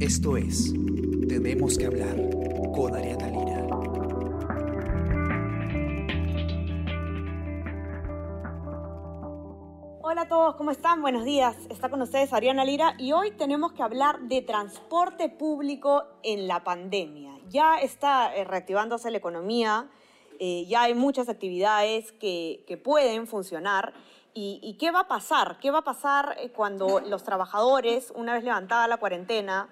Esto es Tenemos que hablar con Ariana Lira. Hola a todos, ¿cómo están? Buenos días. Está con ustedes Ariana Lira y hoy tenemos que hablar de transporte público en la pandemia. Ya está eh, reactivándose la economía, eh, ya hay muchas actividades que, pueden funcionar. ¿Y, ¿Y qué va a pasar? ¿Qué va a pasar eh, cuando los trabajadores, una vez levantada la cuarentena,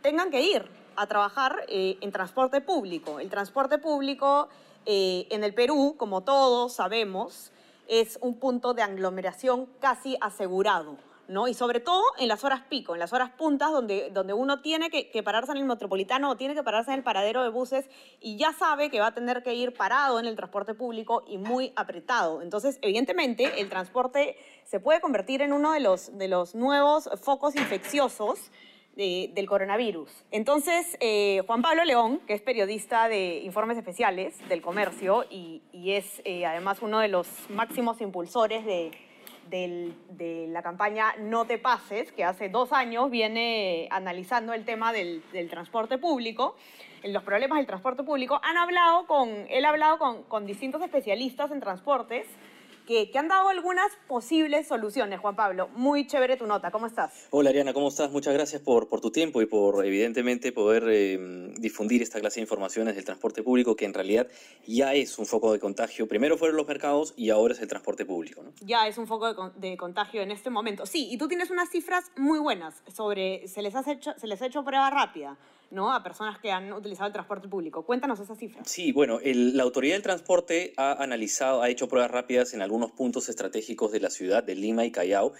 tengan que ir a trabajar en transporte público? El transporte público en el Perú, como todos sabemos, es un punto de aglomeración casi asegurado. ¿No? Y sobre todo en las horas pico, en las horas puntas, donde, donde uno tiene que, que, pararse en el metropolitano o tiene que pararse en el paradero de buses y ya sabe que va a tener que ir parado en el transporte público y muy apretado. Entonces, evidentemente, el transporte se puede convertir en uno de los, de los nuevos focos infecciosos de, del coronavirus. Entonces, eh, Juan Pablo León, que es periodista de Informes Especiales del Comercio y, y es eh, además uno de los máximos impulsores de de la campaña No te pases, que hace dos años viene analizando el tema del, del transporte público, los problemas del transporte público, han hablado con, él ha hablado con, con distintos especialistas en transportes que, que, han dado algunas posibles soluciones, Juan Pablo. Muy chévere tu nota, ¿cómo estás? Hola Ariana, ¿cómo estás? Muchas gracias por, por tu tiempo y por evidentemente poder eh, difundir esta clase de informaciones del transporte público que en realidad ya es un foco de contagio. Primero fueron los mercados y ahora es el transporte público. ¿no? Ya es un foco de, de, contagio en este momento. Sí, y tú tienes unas cifras muy buenas sobre, se les, has hecho, se les ha hecho prueba rápida. ¿No? a personas que han utilizado el transporte público. Cuéntanos esas cifras. Sí, bueno, el, la Autoridad del Transporte ha analizado, ha hecho pruebas rápidas en algunos puntos estratégicos de la ciudad de Lima y Callao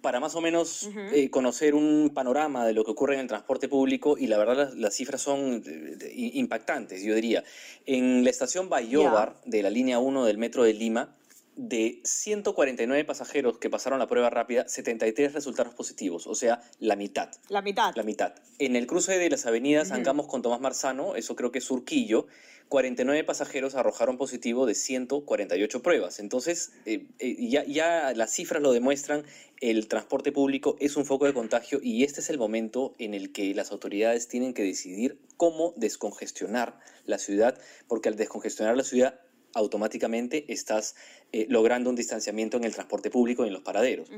para más o menos uh -huh. eh, conocer un panorama de lo que ocurre en el transporte público y la verdad las, las cifras son de, de, impactantes, yo diría. En la estación Bayobar yeah. de la línea 1 del metro de Lima, de 149 pasajeros que pasaron la prueba rápida, 73 resultaron positivos, o sea, la mitad. La mitad. La mitad. En el cruce de las avenidas uh -huh. Angamos con Tomás Marzano, eso creo que es Surquillo, 49 pasajeros arrojaron positivo de 148 pruebas. Entonces, eh, eh, ya, ya las cifras lo demuestran, el transporte público es un foco de contagio y este es el momento en el que las autoridades tienen que decidir cómo descongestionar la ciudad, porque al descongestionar la ciudad automáticamente estás eh, logrando un distanciamiento en el transporte público y en los paraderos.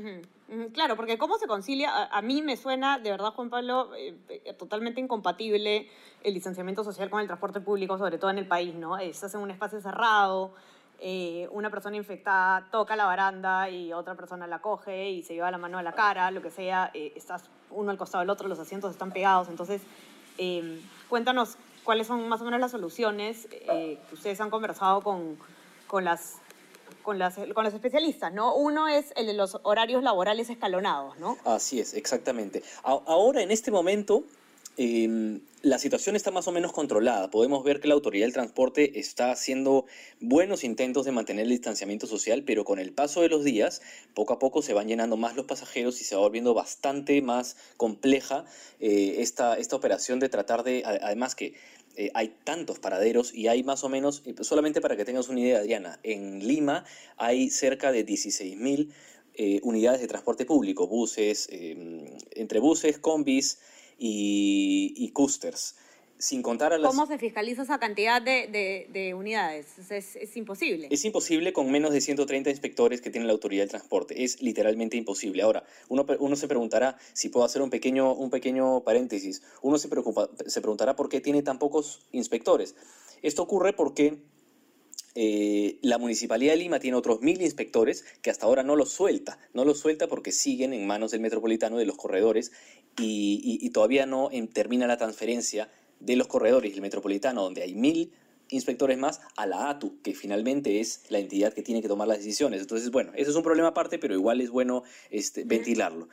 Claro, porque ¿cómo se concilia? A, a, mí me suena, de verdad, Juan Pablo, eh, totalmente incompatible el distanciamiento social con el transporte público, sobre todo en el país, ¿no? Estás en un espacio cerrado, eh, una persona infectada toca la baranda y otra persona la coge y se lleva la mano a la cara, lo que sea, eh, estás uno al costado del otro, los asientos están pegados, entonces eh, cuéntanos cuáles son más o menos las soluciones eh, que ustedes han conversado con, con, las, con, las, con los especialistas, ¿no? Uno es el de los horarios laborales escalonados, ¿no? Así es, exactamente. Ahora, en este momento, eh, la situación está más o menos controlada. Podemos ver que la autoridad del transporte está haciendo buenos intentos de mantener el distanciamiento social, pero con el paso de los días, poco a poco se van llenando más los pasajeros y se va volviendo bastante más compleja eh, esta, esta operación de tratar de, además que eh, hay tantos paraderos y hay más o menos, solamente para que tengas una idea, Adriana, en Lima hay cerca de 16 mil eh, unidades de transporte público, buses, eh, entre buses, combis, y, y coasters. Sin contar a las... ¿Cómo se fiscaliza esa cantidad de, de, de unidades? Es, es, imposible. Es imposible con menos de 130 inspectores que tiene la autoridad del transporte. Es literalmente imposible. Ahora, uno, uno se preguntará, si puedo hacer un pequeño, un pequeño paréntesis, uno se, preocupa, se preguntará por qué tiene tan pocos inspectores. Esto ocurre porque eh, la Municipalidad de Lima tiene otros mil inspectores que hasta ahora no los suelta. No los suelta porque siguen en manos del metropolitano de los corredores y, y, y todavía no en, termina la transferencia de los corredores y el metropolitano, donde hay mil inspectores más, a la ATU, que finalmente es la entidad que tiene que tomar las decisiones. Entonces, bueno, eso es un problema aparte, pero igual es bueno este, ventilarlo.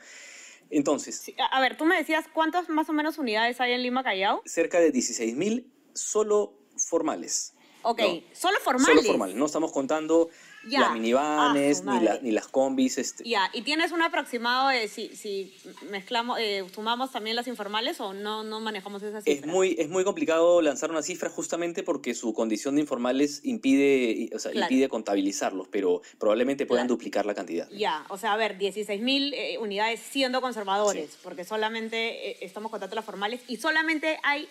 Entonces... Sí, a ver, tú me decías, ¿cuántas más o menos unidades hay en Lima Callao? Cerca de 16 mil solo formales. Ok, ¿no? solo formales. Solo formales. No estamos contando Ya. las Ah, minivanes su ni, la- ni las combis. Este. Ya, ¿y tienes un aproximado de si, si mezclamos, eh, sumamos también las informales o no, no manejamos esa Es cifra? muy, es muy complicado lanzar una cifra justamente porque su condición de informales impide, o sea, Claro. impide contabilizarlos, pero probablemente puedan Claro. duplicar la cantidad. Ya, o sea, a ver, 16 mil unidades siendo conservadores, porque solamente eh, estamos contando las formales y solamente hay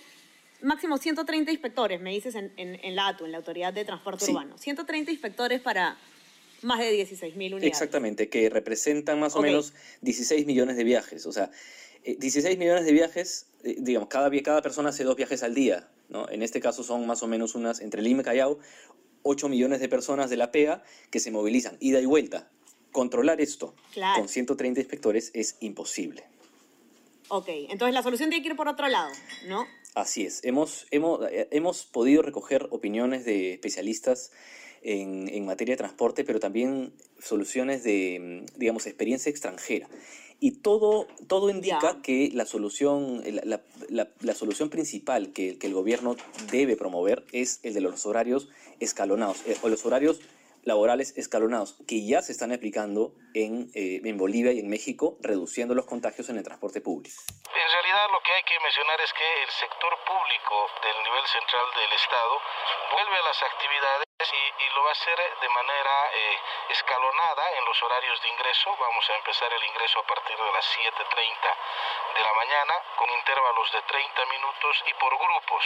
máximo 130 inspectores, me dices en, en, en la ATU, en la Autoridad de Transporte Sí. Urbano. 130 inspectores para más de 16 mil unidades. Exactamente, que representan más o menos 16 millones de viajes. O sea, eh, 16 millones de viajes, eh, digamos, cada, cada persona hace dos viajes al día. ¿no? En este caso son más o menos unas, entre Lima y Callao, 8 millones de personas de la PEA que se movilizan, ida y vuelta. Controlar esto Claro. con 130 inspectores es imposible. Ok, entonces la solución tiene que ir por otro lado, ¿no? Así es. Hemos, hemos, hemos podido recoger opiniones de especialistas en, en materia de transporte, pero también soluciones de, mm, digamos, experiencia extranjera. Y todo, todo indica que la solución, la, la- la- la solución principal que, que el gobierno debe promover es el de los horarios escalonados, eh, o los horarios laborales escalonados, que ya se están aplicando en, eh, en Bolivia y en México, reduciendo los contagios en el transporte público. En realidad lo que hay que mencionar es que el sector público del nivel central del Estado vuelve a las actividades y, lo va a hacer de manera eh, escalonada en los horarios de ingreso. Vamos a empezar el ingreso a partir de las 7.30 de la mañana con intervalos de 30 minutos y por grupos.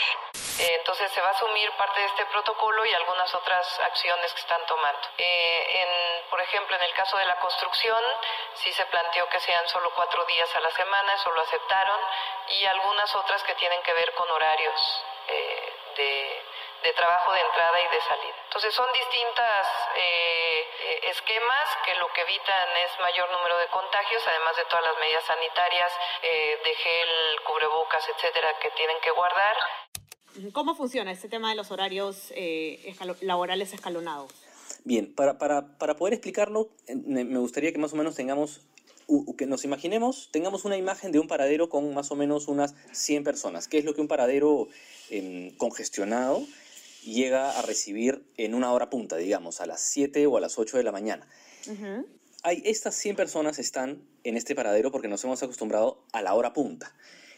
Eh, Entonces se va a asumir parte de este protocolo y algunas otras acciones que están tomando. Eh, en, por ejemplo, en el caso de la construcción, sí se planteó que sean solo cuatro días a la semana, eso lo aceptaron, y algunas otras que tienen que ver con horarios eh, de, de trabajo de entrada y de salida. Entonces son distintas eh, eh, esquemas que lo que evitan es mayor número de contagios, además de todas las medidas sanitarias eh, de gel, cubrebocas, etcétera, que tienen que guardar. ¿Cómo funciona este tema de los horarios eh, escalo- laborales escalonados? Bien, para, para, para poder explicarlo, eh, me gustaría que más o menos tengamos, que nos imaginemos, tengamos una imagen de un paradero con más o menos unas 100 personas. ¿Qué es lo que un paradero em, congestionado llega a recibir en una hora punta, digamos, a las 7 o a las 8 de la mañana? Hay, estas 100 personas están en este paradero porque nos hemos acostumbrado a la hora punta.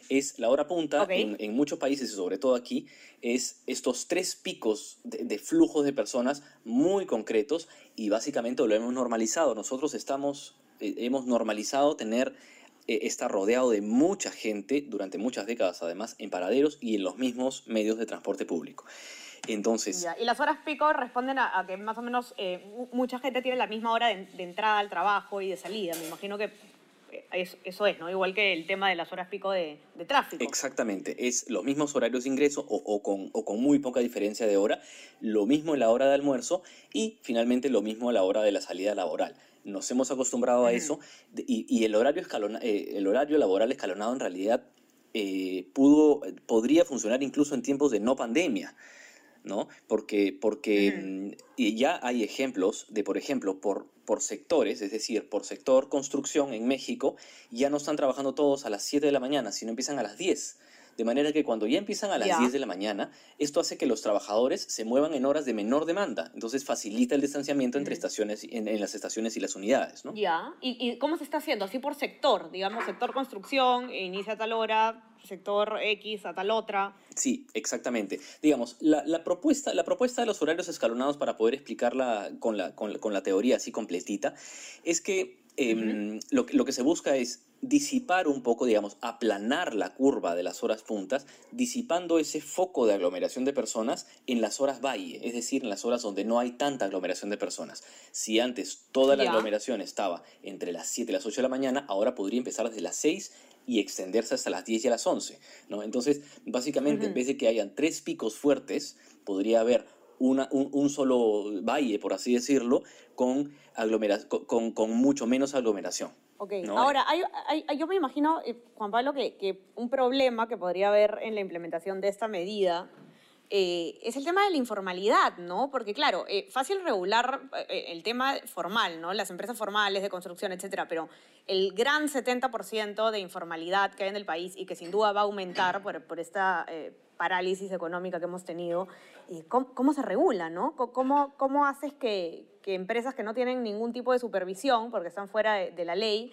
Es la hora punta en, en muchos países y sobre todo aquí es estos tres picos de, de flujos de personas muy concretos y básicamente lo hemos normalizado. Nosotros estamos, eh, hemos normalizado tener, eh, estar rodeado de mucha gente durante muchas décadas además en paraderos y en los mismos medios de transporte público. Entonces, Ya, Y las horas pico responden a, a que más o menos eh, mu- mucha gente tiene la misma hora de, de entrada al trabajo y de salida. Me imagino que eh, es- eso es, ¿no? Igual que el tema de las horas pico de, de tráfico. Exactamente, es los mismos horarios de ingreso o, o con, o con muy poca diferencia de hora, lo mismo en la hora de almuerzo y finalmente lo mismo a la hora de la salida laboral. Nos hemos acostumbrado a eso y, y el, horario escalona- eh, el horario laboral escalonado en realidad eh, pudo, podría funcionar incluso en tiempos de no pandemia. ¿No? Porque, porque mm, y ya hay ejemplos de, por ejemplo, por, por sectores, es decir, por sector construcción en México, ya no están trabajando todos a las 7 de la mañana, sino empiezan a las 10. De manera que cuando ya empiezan a las Ya. 10 de la mañana, esto hace que los trabajadores se muevan en horas de menor demanda. Entonces facilita el distanciamiento entre Ujú. estaciones, en, en las estaciones y las unidades, ¿no? Ya. ¿Y, ¿Y cómo se está haciendo? Así por sector, digamos, sector construcción, inicia a tal hora, sector X a tal otra. Sí, exactamente. Digamos, la, la propuesta, la propuesta de los horarios escalonados para poder explicarla con la, con la, con la teoría así completita es que em, lo, que- lo que se busca es disipar un poco, digamos, aplanar la curva de las horas puntas, disipando ese foco de aglomeración de personas en las horas valle, es decir, en las horas donde no hay tanta aglomeración de personas. Si antes toda la aglomeración estaba entre las 7 y las 8 de la mañana, ahora podría empezar desde las 6 y extenderse hasta las 10 y a las 11, ¿no? Entonces, básicamente, en vez de que hayan tres picos fuertes, podría haber una, un, un solo valle, por así decirlo, con, con, con- mucho menos aglomeración. Ok, ¿no? ahora, hay, hay- hay- yo me imagino, eh, Juan Pablo, que, que un problema que podría haber en la implementación de esta medida eh, es el tema de la informalidad, ¿no? Porque, claro, eh, fácil regular eh, el tema formal, ¿no? Las empresas formales de construcción, etcétera, pero el gran 70% de informalidad que hay en el país y que sin duda va a aumentar por, por esta eh, parálisis económica que hemos tenido, ¿cómo, se regula, no? ¿Cómo, cómo haces que, empresas que no tienen ningún tipo de supervisión, porque están fuera de la ley,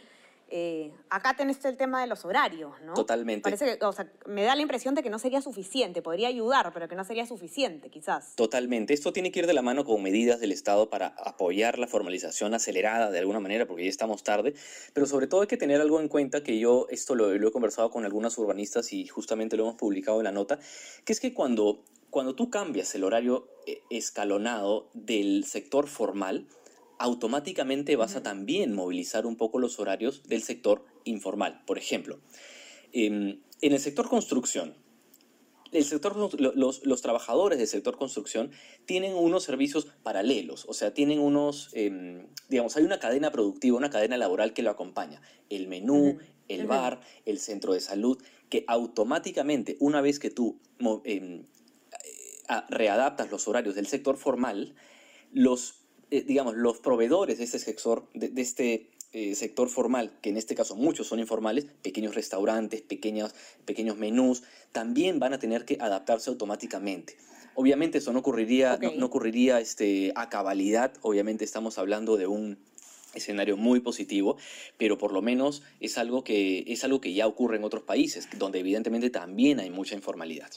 eh, acá tenés el tema de los horarios, ¿no? Totalmente. Parece que, o sea, me da la impresión de que no sería suficiente, podría ayudar, pero que no sería suficiente, quizás. Totalmente. Esto tiene que ir de la mano con medidas del Estado para apoyar la formalización acelerada de alguna manera, porque ya estamos tarde, pero sobre todo hay que tener algo en cuenta que yo esto lo, lo he conversado con algunas urbanistas y justamente lo hemos publicado en la nota, que es que cuando, cuando tú cambias el horario eh, escalonado del sector formal, automáticamente vas a también movilizar un poco los horarios del sector informal. Por ejemplo, em, en el sector construcción, el sector, los, trabajadores del sector construcción tienen unos servicios paralelos, o sea, tienen unos, em, digamos, hay una cadena productiva, una cadena laboral que lo acompaña. El menú, el bar, el centro de salud, que automáticamente, una vez que tú em, readaptas los horarios del sector formal, los eh, digamos, los proveedores de este sector, de, este eh, sector formal, que en este caso muchos son informales, pequeños restaurantes, pequeños, pequeños menús, también van a tener que adaptarse automáticamente. Obviamente eso no ocurriría, no, ocurriría este, a cabalidad, obviamente estamos hablando de un escenario muy positivo, pero por lo menos es algo que, es algo que ya ocurre en otros países, donde evidentemente también hay mucha informalidad.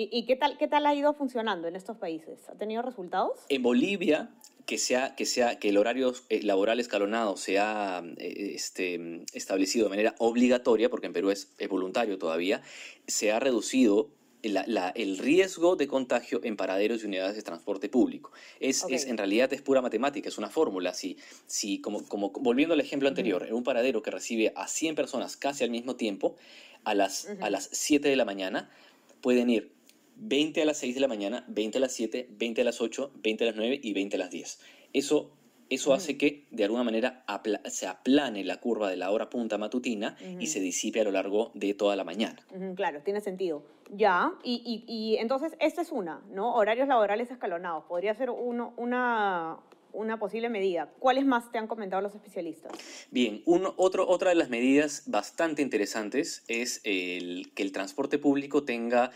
¿Y, qué, tal, qué tal ha ido funcionando en estos países? ¿Ha tenido resultados? En Bolivia, que, sea, que, sea, que el horario eh, laboral escalonado sea eh, este, establecido de manera obligatoria, porque en Perú es, voluntario todavía, se ha reducido el riesgo de contagio en paraderos y unidades de transporte público. Es, es, en realidad es pura matemática, es una fórmula. Si, si como, como, volviendo al ejemplo anterior, en un paradero que recibe a 100 personas casi al mismo tiempo, a las, a las 7 de la mañana, pueden ir 20 a las 6 de la mañana, 20 a las 7, 20 a las 8, 20 a las 9 y 20 a las 10. Eso, eso hace que de alguna manera se aplane la curva de la hora punta matutina y se disipe a lo largo de toda la mañana. Claro, tiene sentido. Ya, y, y, entonces esta es una, ¿no? Horarios laborales escalonados. Podría ser uno, una, una posible medida. ¿Cuáles más te han comentado los especialistas? Bien, otro, otra de las medidas bastante interesantes es el, que el transporte público tenga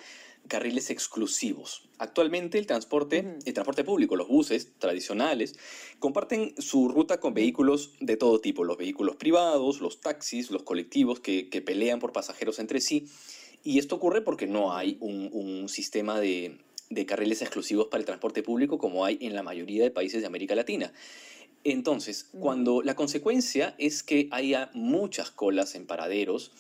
carriles exclusivos. Actualmente el transporte, el transporte público, los buses tradicionales, comparten su ruta con vehículos de todo tipo, los vehículos privados, los taxis, los colectivos que, pelean por pasajeros entre sí. Y esto ocurre porque no hay un, sistema de, carriles exclusivos para el transporte público como hay en la mayoría de países de América Latina. Entonces, cuando la consecuencia es que haya muchas colas en paraderos,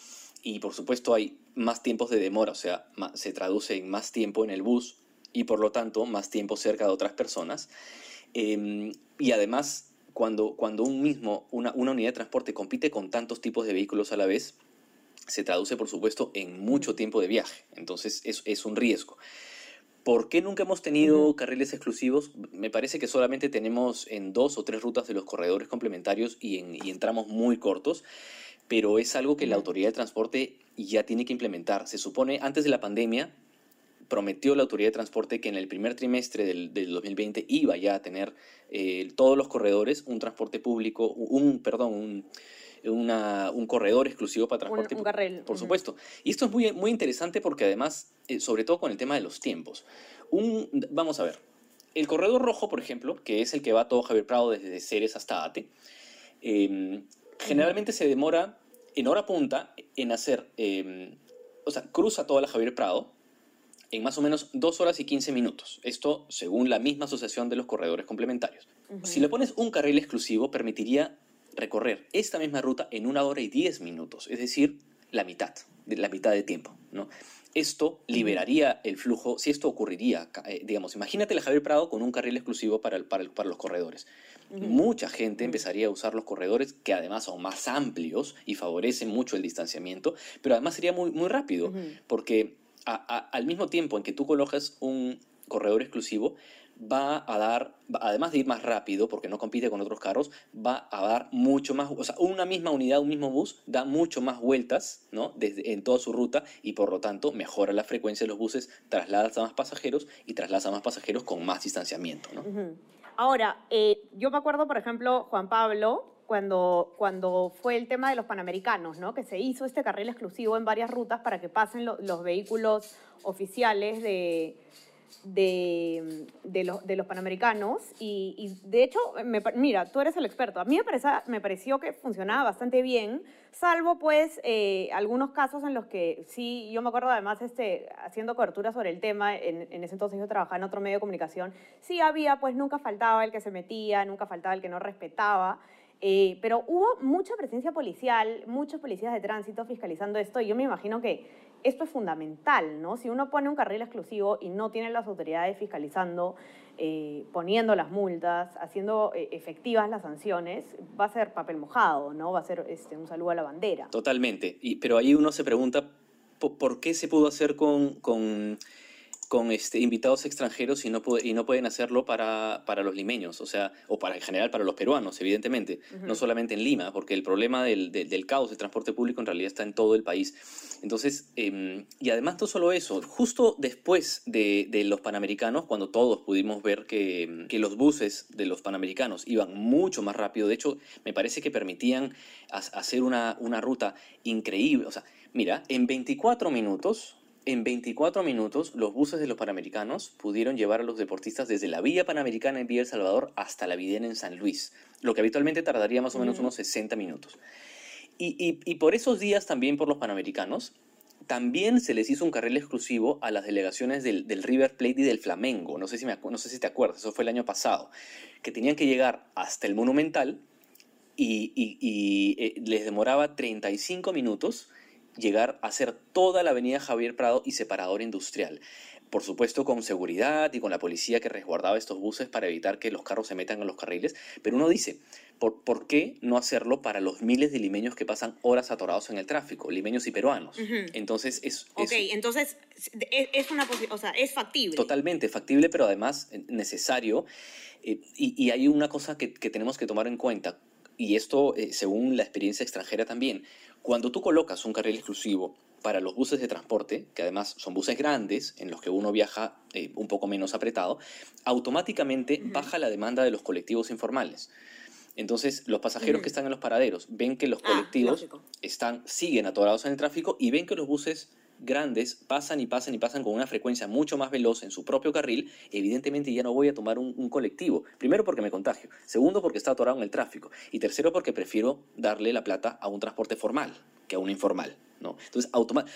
y por supuesto hay más tiempos de demora, o sea, se traduce en más tiempo en el bus y por lo tanto más tiempo cerca de otras personas. Em, y además, cuando, cuando un mismo, una, una unidad de transporte compite con tantos tipos de vehículos a la vez, se traduce por supuesto en mucho tiempo de viaje. Entonces es, es un riesgo. ¿Por qué nunca hemos tenido carriles exclusivos? Me parece que solamente tenemos en dos o tres rutas de los corredores complementarios y en, y en tramos muy cortos pero es algo que la Autoridad de Transporte ya tiene que implementar. Se supone, antes de la pandemia, prometió la Autoridad de Transporte que en el primer trimestre del, 2020 iba ya a tener eh, todos los corredores un transporte público, un, perdón, un, un corredor exclusivo para transporte público. Un carril. Por supuesto. Y esto es muy, muy interesante porque además, eh, sobre todo con el tema de los tiempos. Un, vamos a ver, el corredor rojo, por ejemplo, que es el que va todo Javier Prado desde Ceres hasta Ate, em, generalmente se demora en hora punta en hacer, em, o sea, cruza toda la Javier Prado en más o menos 2 horas y 15 minutos. Esto según la misma asociación de los corredores complementarios. Si le pones un carril exclusivo, permitiría recorrer esta misma ruta en una hora y 10 minutos, es decir, la mitad, la mitad de tiempo, ¿no? Esto liberaría el flujo, si esto ocurriría, eh, digamos, imagínate la Javier Prado con un carril exclusivo para, para, para los corredores. Mucha gente empezaría a usar los corredores que además son más amplios y favorecen mucho el distanciamiento, pero además sería muy, muy rápido, porque al mismo tiempo en que tú colocas un corredor exclusivo, va a dar, además de ir más rápido, porque no compite con otros carros, va a dar mucho más, o sea, una misma unidad, un mismo bus, da mucho más vueltas, ¿no? En toda su ruta y por lo tanto mejora la frecuencia de los buses, traslada a más pasajeros y traslada a más pasajeros con más distanciamiento, ¿no? Ahora, eh, yo me acuerdo, por ejemplo, Juan Pablo, cuando, cuando fue el tema de los panamericanos, ¿no? Que se hizo este carril exclusivo en varias rutas para que pasen los vehículos oficiales de, de, de, de los panamericanos. Y, de hecho, mira, tú eres el experto. A mí me, me pareció que funcionaba bastante bien, salvo pues eh, algunos casos en los que sí, yo me acuerdo además este, haciendo cobertura sobre el tema, en, en, ese entonces yo trabajaba en otro medio de comunicación, sí había, pues nunca faltaba el que se metía, nunca faltaba el que no respetaba. Eh, pero hubo mucha presencia policial, muchos policías de tránsito fiscalizando esto y yo me imagino que esto es fundamental, ¿no? Si uno pone un carril exclusivo y no tiene las autoridades fiscalizando, eh, poniendo las multas, haciendo eh, efectivas las sanciones, va a ser papel mojado, ¿no? Va a ser este, un saludo a la bandera. Totalmente, pero ahí uno se pregunta por, qué se pudo hacer con con este, invitados extranjeros y no, y no pueden hacerlo para, para, los limeños, o sea, o para en general para los peruanos, evidentemente, no solamente en Lima, porque el problema del, del, caos de transporte público en realidad está en todo el país. Entonces, em, y además no solo eso, justo después de, de, los panamericanos, cuando todos pudimos ver que, que, los buses de los panamericanos iban mucho más rápido, de hecho, me parece que permitían hacer una, una ruta increíble, o sea, mira, en 24 minutos en 24 minutos, los buses de los Panamericanos pudieron llevar a los deportistas desde la Villa Panamericana en Villa El Salvador hasta la Videna en San Luis, lo que habitualmente tardaría más o menos unos 60 minutos. Y, por esos días también por los Panamericanos, también se les hizo un carril exclusivo a las delegaciones del, River Plate y del Flamengo, no sé, si me, no sé si te acuerdas, eso fue el año pasado, que tenían que llegar hasta el Monumental y, eh, les demoraba 35 minutos llegar a hacer toda la avenida Javier Prado y separador industrial. Por supuesto con seguridad y con la policía que resguardaba estos buses para evitar que los carros se metan en los carriles, pero uno dice, ¿por, ¿por qué no hacerlo para los miles de limeños que pasan horas atorados en el tráfico, limeños y peruanos? Entonces es... Ok, entonces es, una o sea, es factible. Totalmente factible, pero además necesario. Eh, y, hay una cosa que, tenemos que tomar en cuenta, y esto eh, según la experiencia extranjera también, cuando tú colocas un carril exclusivo para los buses de transporte, que además son buses grandes en los que uno viaja eh, un poco menos apretado, automáticamente baja la demanda de los colectivos informales. Entonces, los pasajeros que están en los paraderos ven que los ah, colectivos están, siguen atorados en el tráfico y ven que los buses grandes pasan y pasan y pasan con una frecuencia mucho más veloz en su propio carril, evidentemente ya no voy a tomar un, colectivo. Primero porque me contagio, segundo porque está atorado en el tráfico y tercero porque prefiero darle la plata a un transporte formal que a un informal. ¿no? Entonces,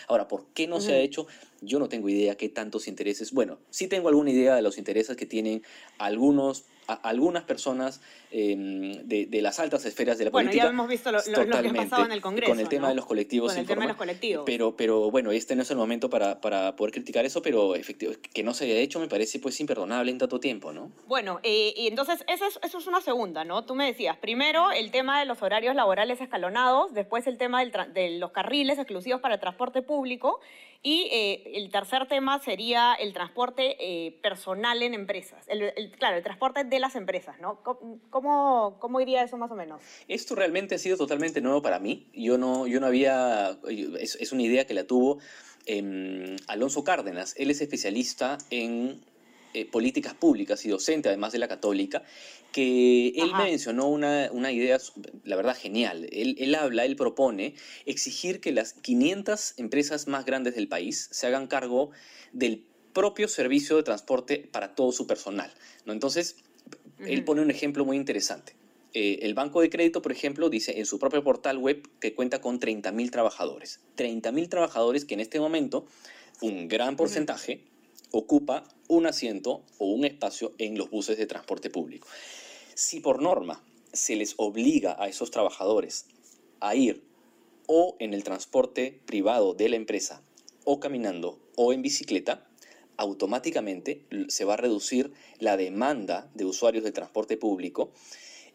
ahora, ¿por qué no se ha hecho? Yo no tengo idea qué tantos intereses. Bueno, sí tengo alguna idea de los intereses que tienen algunos algunas personas em, de, de, las altas esferas de la política. Bueno, ya hemos visto lo, que ha pasado en el Congreso. Con el tema de los colectivos. Con el tema de los colectivos. Pero, pero bueno, este no es el momento para, para poder criticar eso, pero efectivamente, que no se haya hecho me parece pues imperdonable en tanto tiempo, ¿no? Bueno, eh, y entonces eso es, eso es una segunda, ¿no? Tú me decías, primero el tema de los horarios laborales escalonados, después el tema del de los carriles exclusivos para el transporte público y eh, el tercer tema sería el transporte eh, personal en empresas. El, claro, el transporte de las empresas, ¿no? ¿Cómo, ¿Cómo, iría eso más o menos? Esto realmente ha sido totalmente nuevo para mí. Yo no, yo no había... Es, es una idea que la tuvo em, Alonso Cárdenas. Él es especialista en eh, políticas públicas y docente, además de la católica, que él me mencionó una, una, idea, la verdad, genial. Él, él, habla, él propone exigir que las 500 empresas más grandes del país se hagan cargo del propio servicio de transporte para todo su personal. ¿no? Entonces, él pone un ejemplo muy interesante. Eh, el Banco de Crédito, por ejemplo, dice en su propio portal web que cuenta con 30.000 trabajadores. 30.000 trabajadores que en este momento, un gran porcentaje, ocupa un asiento o un espacio en los buses de transporte público. Si por norma se les obliga a esos trabajadores a ir o en el transporte privado de la empresa, o caminando, o en bicicleta, automáticamente se va a reducir la demanda de usuarios del transporte público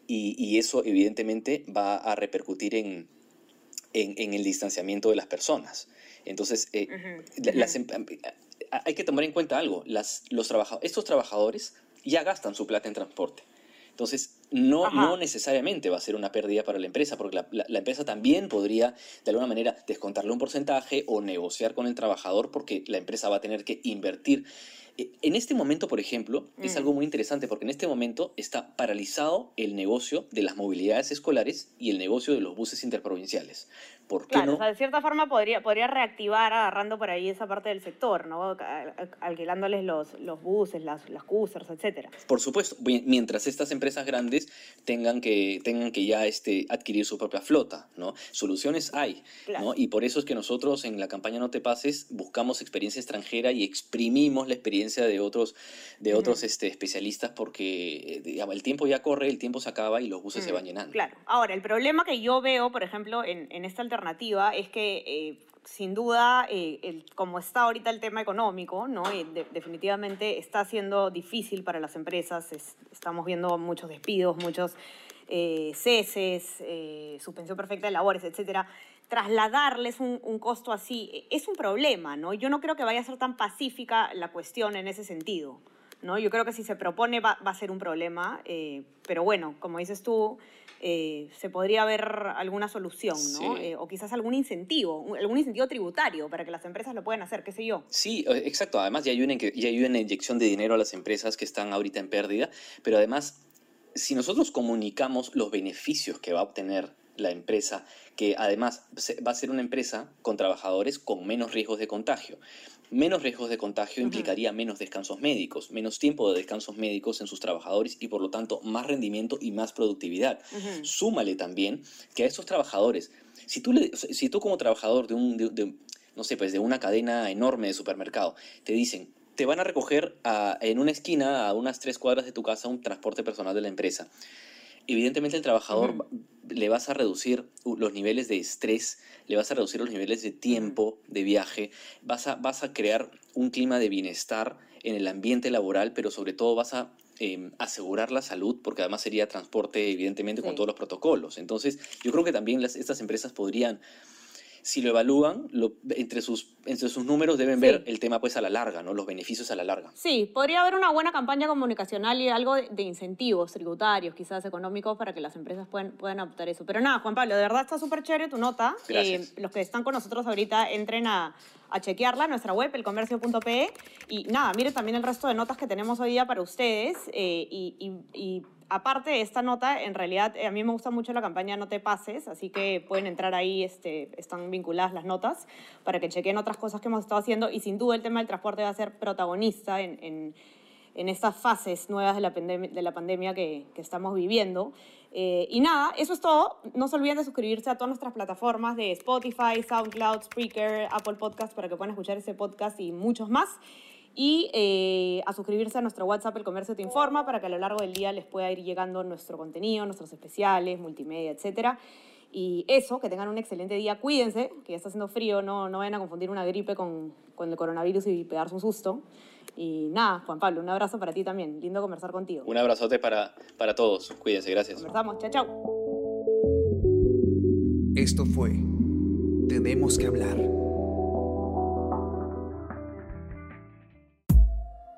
y, eso evidentemente va a repercutir en, en, el distanciamiento de las personas. Entonces, eh, em, hay que tomar en cuenta algo, las, los estos trabajadores ya gastan su plata en transporte. Entonces, no, no necesariamente va a ser una pérdida para la empresa, porque la, la, empresa también podría, de alguna manera, descontarle un porcentaje o negociar con el trabajador, porque la empresa va a tener que invertir Eh, En este momento, por ejemplo, es Mm. algo muy interesante porque en este momento está paralizado el negocio de las movilidades escolares y el negocio de los buses interprovinciales. ¿Por qué Claro, no? o sea, de cierta forma podría, podría reactivar agarrando por ahí esa parte del sector, ¿no? Al- al- Alquilándoles los, los buses, las, las cruisers, etcétera. Por supuesto, mi- mientras estas empresas grandes tengan que, tengan que ya este, adquirir su propia flota, ¿no? Soluciones hay, Claro. ¿no? Y por eso es que nosotros en la campaña No te pases buscamos experiencia extranjera y exprimimos la experiencia de otros, de otros este, especialistas porque digamos, el tiempo ya corre, el tiempo se acaba y los buses se Mm, van llenando. Claro. Ahora, el problema que yo veo, por ejemplo, en, en esta alternativa es que, eh, sin duda, eh, el- como está ahorita el tema económico, ¿no? Eh, de- definitivamente está siendo difícil para las empresas. es- estamos viendo muchos despidos, muchos eh, ceses, suspensión perfecta de labores, etcétera. Trasladarles un, un costo así eh, es un problema, ¿no? Yo no creo que vaya a ser tan pacífica la cuestión en ese sentido. ¿No? Yo creo que si se propone va, va a ser un problema, eh, pero bueno, como dices tú, eh, se podría ver alguna solución, ¿no? Sí. Eh, o quizás algún incentivo, algún incentivo tributario para que las empresas lo puedan hacer, qué sé yo. Sí, exacto. Además, ya hay, una, ya hay una inyección de dinero a las empresas que están ahorita en pérdida, pero además, si nosotros comunicamos los beneficios que va a obtener la empresa, que además va a ser una empresa con trabajadores con menos riesgos de contagio. Menos riesgos de contagio implicaría menos descansos médicos, menos tiempo de descansos médicos en sus trabajadores y por lo tanto más rendimiento y más productividad. Súmale también que a estos trabajadores, si tú, le, si tú como trabajador de un, de- de- no sé, pues de una cadena enorme de supermercado, te dicen, te van a recoger a- en una esquina a unas tres cuadras de tu casa un transporte personal de la empresa. Evidentemente el trabajador le vas a reducir los niveles de estrés, le vas a reducir los niveles de tiempo de viaje, vas a, vas a crear un clima de bienestar en el ambiente laboral, pero sobre todo vas a eh, asegurar la salud, porque además sería transporte, evidentemente, con todos los protocolos. Entonces, yo creo que también las, estas empresas podrían, si lo evalúan, lo- entre, sus, entre sus números deben Sí. ver el tema pues a la larga, ¿no? los beneficios a la larga. Sí, podría haber una buena campaña comunicacional y algo de, de incentivos tributarios, quizás económicos, para que las empresas puedan, puedan optar eso. Pero nada, Juan Pablo, de verdad está súper chévere tu nota. Gracias. Eh, los que están con nosotros ahorita entren a, a chequearla, nuestra web, elcomercio.pe. Y nada, miren también el resto de notas que tenemos hoy día para ustedes. eh, y, y- y aparte de esta nota, en realidad eh, a mí me gusta mucho la campaña No te pases, así que pueden entrar ahí, este, están vinculadas las notas para que chequen otras cosas que hemos estado haciendo. Y sin duda el tema del transporte va a ser protagonista en, en- en estas fases nuevas de la, de la pandemia que, que estamos viviendo. Eh, y nada, eso es todo. No se olviden de suscribirse a todas nuestras plataformas de Spotify, SoundCloud, Spreaker, Apple Podcast para que puedan escuchar ese podcast y muchos más. Y eh, a suscribirse a nuestro WhatsApp El Comercio Te Informa para que a lo largo del día les pueda ir llegando nuestro contenido, nuestros especiales, multimedia, etcétera. Y eso, que tengan un excelente día. Cuídense, que ya está haciendo frío, no, no vayan a confundir una gripe con, con el coronavirus y pegarse un susto. Y nada, Juan Pablo, un abrazo para ti también. Lindo conversar contigo. Un abrazote para, para todos. Cuídense, gracias. Conversamos. Chao, chao. Esto fue Tenemos que hablar.